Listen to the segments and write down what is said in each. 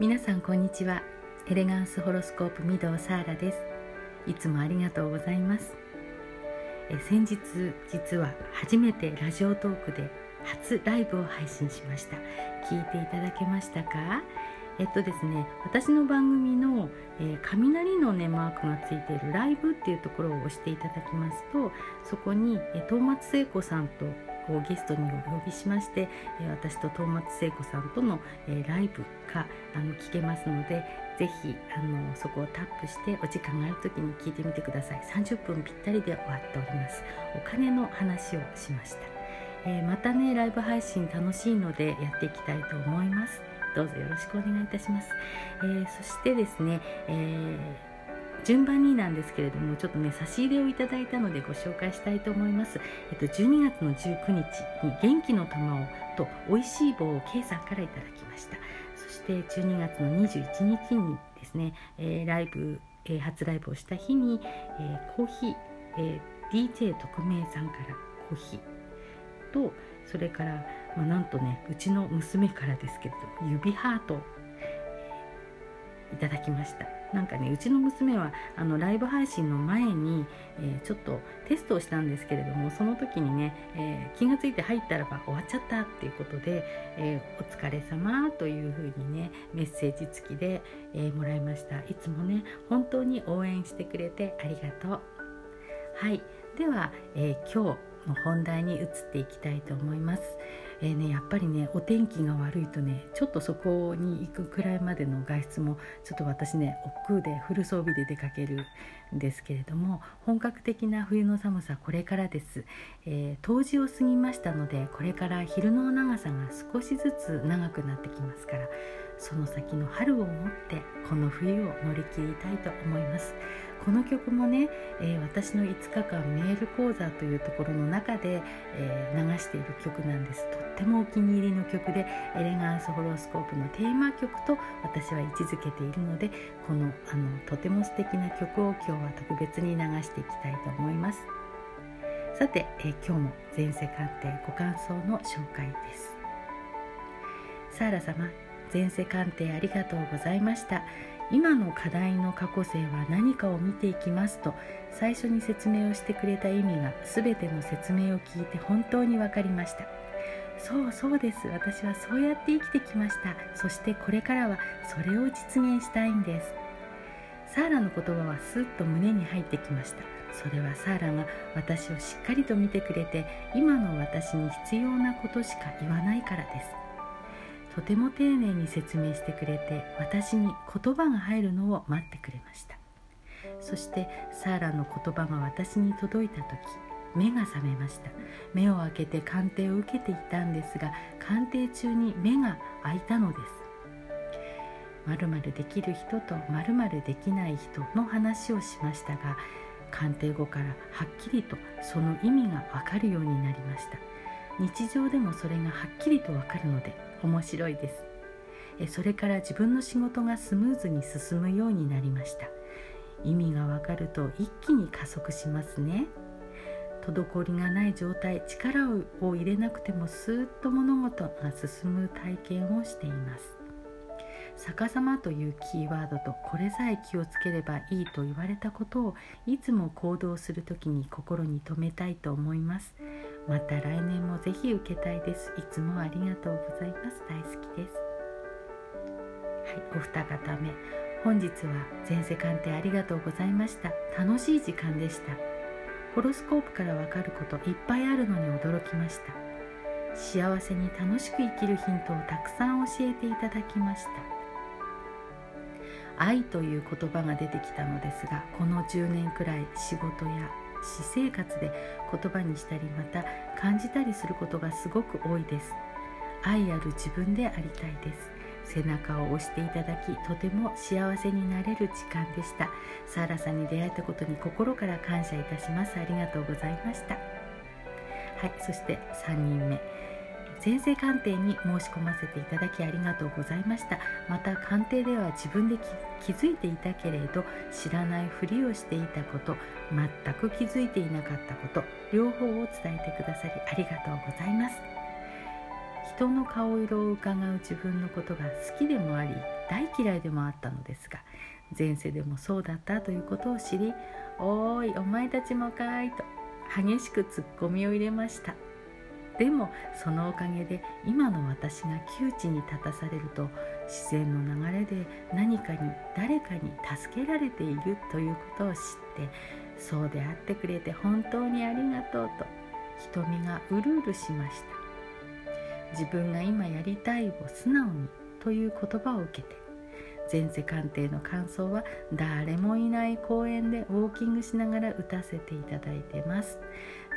皆さんこんにちは。エレガンスホロスコープ御堂サーラです。いつもありがとうございます。え先日実は初めてラジオトークで初ライブを配信しました。聞いていただけましたか？えっとですね私の番組の、えー、雷のねマークがついているライブっていうところを押していただきますとそこに、えー、東松聖子さんとをゲストにお呼びしまして、え私と東松聖子さんとの、えライブがあの聞けますのでぜひあのそこをタップしてお時間がある時に聞いてみてください。30分ぴったりで終わっております。お金の話をしました、えー、またねライブ配信楽しいのでやっていきたいと思います。どうぞよろしくお願いいたします、えー、そしてですね、えー、順番になんですけれどもちょっとね差し入れをいただいたのでご紹介したいと思います、えっと、12月の19日に元気の玉をと美味しい棒を K さんからいただきました。そして12月の21日にですね、えー、ライブ、えー、初ライブをした日に、えー、コーヒー、え、DJ 特命さんからコーヒー。とそれから、まあ、なんとねうちの娘からですけれど指ハートいただきました。なんかねうちの娘はあのライブ配信の前に、えー、ちょっとテストをしたんですけれどもその時にね、えー、気が付いて入ったらば終わっちゃったっていうことで「えー、お疲れ様というふうにねメッセージ付きで、えもらいました。いつもね本当に応援してくれてありがとう。はい。では、え今日の本題に移っていきたいと思います。えーね、やっぱりねお天気が悪いとねちょっとそこに行くくらいまでの外出もちょっと私ね億劫でフル装備で出かけるんですけれども本格的な冬の寒さこれからです、えー、冬至を過ぎましたのでこれから昼の長さが少しずつ長くなってきますからその先の春をもってこの冬を乗り切りたいと思います。この曲もね、えー、私の5日間メール講座というところの中で、えー、流している曲なんです。とってもお気に入りの曲でエレガンスホロスコープのテーマ曲と私は位置づけているのでこのあのとても素敵な曲を今日は特別に流していきたいと思います。さて、えー、今日も前世鑑定ご感想の紹介です。サーラ様前世鑑定ありがとうございました。今の課題の過去性は何かを見ていきますと最初に説明をしてくれた意味が全ての説明を聞いて本当に分かりました。そうそうです。私はそうやって生きてきました。そしてこれからはそれを実現したいんです。サーラの言葉はスッと胸に入ってきました。それはサーラが私をしっかりと見てくれて今の私に必要なことしか言わないからです。とても丁寧に説明してくれて私に言葉が入るのを待ってくれました。そしてサーラの言葉が私に届いた時目が覚めました。目を開けて鑑定を受けていたんですが鑑定中に目が開いたのです。まるまるできる人とまるまるできない人の話をしましたが鑑定後からはっきりとその意味がわかるようになりました。日常でもそれがはっきりとわかるので面白いです。それから自分の仕事がスムーズに進むようになりました。意味がわかると一気に加速しますね。滞りがない状態力を入れなくてもスーッと物事が進む体験をしています。逆さまというキーワードとこれさえ気をつければいいと言われたことをいつも行動する時に心に留めたいと思います。また来年もぜひ受けたいです。いつもありがとうございます。大好きです。はいお二方目。本日は前世鑑定ありがとうございました。楽しい時間でした。ホロスコープからわかることいっぱいあるのに驚きました。幸せに楽しく生きるヒントをたくさん教えていただきました。愛という言葉が出てきたのですがこの10年くらい仕事や私生活で言葉にしたりまた感じたりすることがすごく多いです。愛ある自分でありたいです。背中を押していただきとても幸せになれる時間でした。サーラさんに出会えたことに心から感謝いたします。ありがとうございました。はいそして3人目。先生鑑定に申し込ませていただきありがとうございました。また鑑定では自分で気づいていたけれど知らないふりをしていたこと全く気づいていなかったこと両方を伝えてくださりありがとうございます。人の顔色を伺う自分のことが好きでもあり大嫌いでもあったのですが前世でもそうだったということを知り「おーいお前たちもかい」と激しくツッコミを入れました。でもそのおかげで今の私が窮地に立たされると自然の流れで何かに誰かに助けられているということを知ってそうであってくれて本当にありがとうと瞳がうるうるしました。自分が今やりたいを素直にという言葉を受けて前世鑑定の感想は誰もいない公園でウォーキングしながら打たせていただいてます。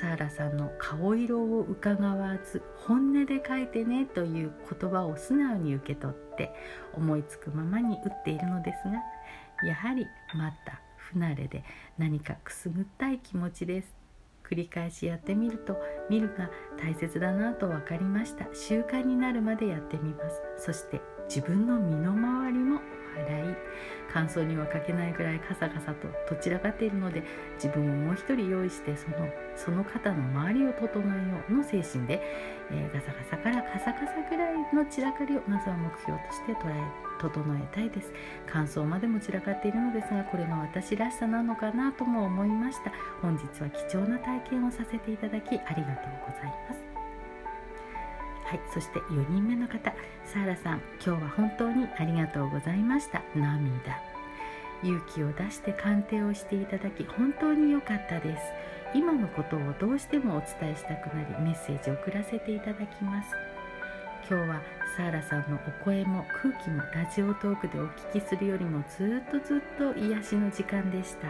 サーラさんの顔色を伺わず本音で書いてねという言葉を素直に受け取って思いつくままに打っているのですがやはりまた不慣れで何かくすぐったい気持ちです。繰り返しやってみると見るが大切だなと分かりました。習慣になるまでやってみます。そして自分の身の回りも洗い乾燥にはかけないぐらいカサカサとどちらかっているので自分をもう一人用意してそのその方の周りを整えようの精神で、えー、ガサガサからカサカサぐらいの散らかりをまずは目標として捉え整えたいです。乾燥までも散らかっているのですがこれが私らしさなのかなとも思いました。本日は貴重な体験をさせていただきありがとうございます。はいそして4人目の方サーラさん今日は本当にありがとうございました。涙。勇気を出して鑑定をしていただき本当に良かったです。今のことをどうしてもお伝えしたくなりメッセージを送らせていただきます。今日はサーラさんのお声も空気もラジオトークでお聞きするよりもずっとずっと癒しの時間でした。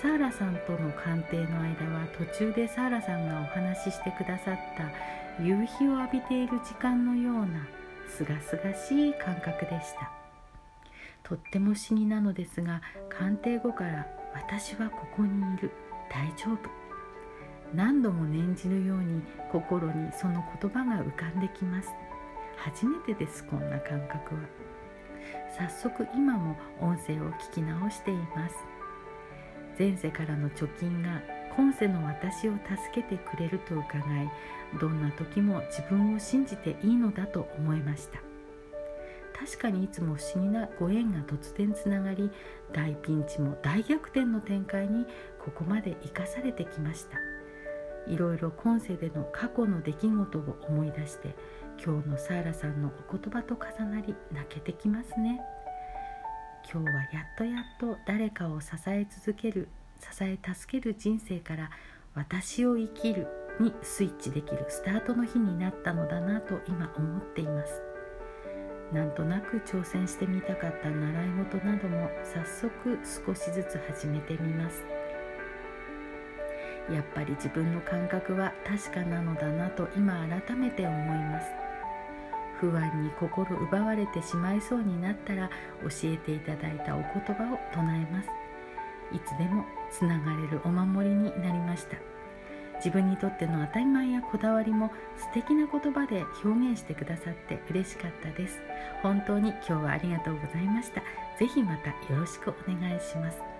サーラさんとの鑑定の間は途中でサーラさんがお話ししてくださった夕日を浴びている時間のようなすがすがしい感覚でした。とっても不思議なのですが鑑定後から「私はここにいる。大丈夫」何度も念じるように心にその言葉が浮かんできます。初めてですこんな感覚は。早速今も音声を聞き直しています。前世からの貯金が今世の私を助けてくれると伺いどんな時も自分を信じていいのだと思いました。確かにいつも不思議なご縁が突然つながり大ピンチも大逆転の展開にここまで生かされてきました。いろいろ今世での過去の出来事を思い出して今日のサーラさんのお言葉と重なり泣けてきますね。今日はやっとやっと誰かを支え続ける支え助ける人生から私を生きるにスイッチできるスタートの日になったのだなと今思っています。なんとなく挑戦してみたかった習い事なども早速少しずつ始めてみます。やっぱり自分の感覚は確かなのだなと今改めて思います。不安に心奪われてしまいそうになったら教えていただいたお言葉を唱えます。いつでもつながれるお守りになりました。自分にとっての当たり前やこだわりも素敵な言葉で表現してくださって嬉しかったです。本当に今日はありがとうございました。是非またよろしくお願いします。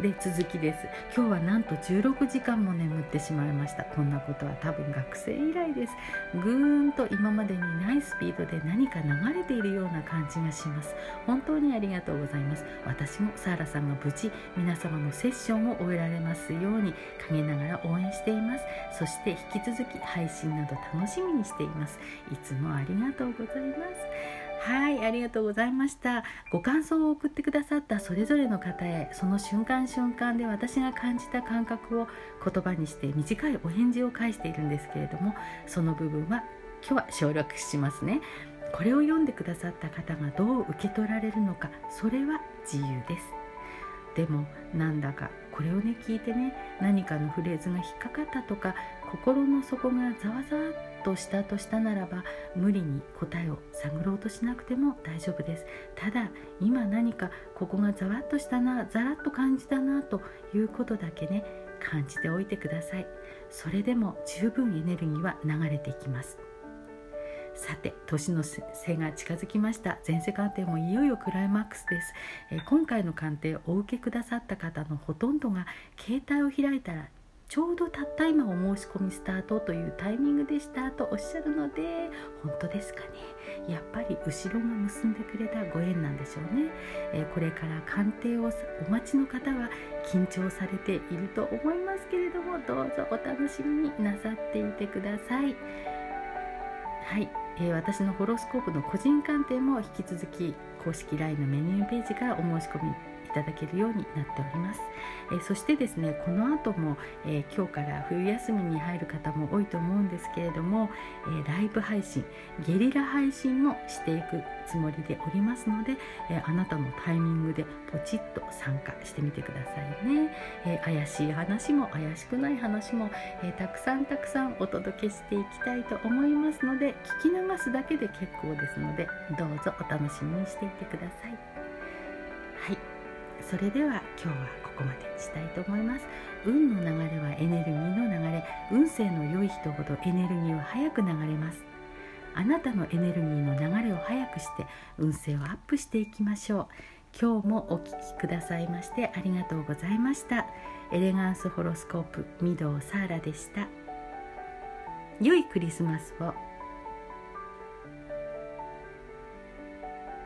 で続きです。今日はなんと16時間も眠ってしまいました。こんなことは多分学生以来です。ぐーんと今までにないスピードで何か流れているような感じがします。本当にありがとうございます。私もサーラさんが無事皆様のセッションを終えられますように陰ながら応援しています。そして引き続き配信など楽しみにしています。いつもありがとうございます。はいありがとうございました。ご感想を送ってくださったそれぞれの方へその瞬間瞬間で私が感じた感覚を言葉にして短いお返事を返しているんですけれどもその部分は今日は省略しますね。これを読んでくださった方がどう受け取られるのかそれは自由です。でもなんだかこれをね聞いてね何かのフレーズが引っかかったとか心の底がざわざわっとしたとしたならば無理に答えを探ろうとしなくても大丈夫です。ただ今何かここがざわっとしたなざらっと感じたなということだけね感じておいてください。それでも十分エネルギーは流れていきます。さて年の瀬が近づきました。前世鑑定もいよいよクライマックスです、え、今回の鑑定をお受けくださった方のほとんどが携帯を開いたらちょうどたった今お申し込みスタートというタイミングでしたとおっしゃるので本当ですかね。やっぱり後ろが結んでくれたご縁なんでしょうね、えー、これから鑑定をお待ちの方は緊張されていると思いますけれどもどうぞお楽しみになさっていてください。はい、えー、私のホロスコープの個人鑑定も引き続き公式 LINE のメニューページからお申し込みいただけるようになっております、え、そしてですねこの後も、え、今日から冬休みに入る方も多いと思うんですけれども、え、ライブ配信ゲリラ配信もしていくつもりでおりますので、えあなたのタイミングでポチッと参加してみてくださいね、え怪しい話も怪しくない話も、えたくさんたくさんお届けしていきたいと思いますので聞き流すだけで結構ですのでどうぞお楽しみにしていてください。はい。それでは今日はここまでにしたいと思います。運の流れはエネルギーの流れ。運勢の良い人ほどエネルギーは早く流れます。あなたのエネルギーの流れを早くして運勢をアップしていきましょう。今日もお聴きくださいましてありがとうございました。エレガンスホロスコープ御堂サーラでした。良いクリスマスを。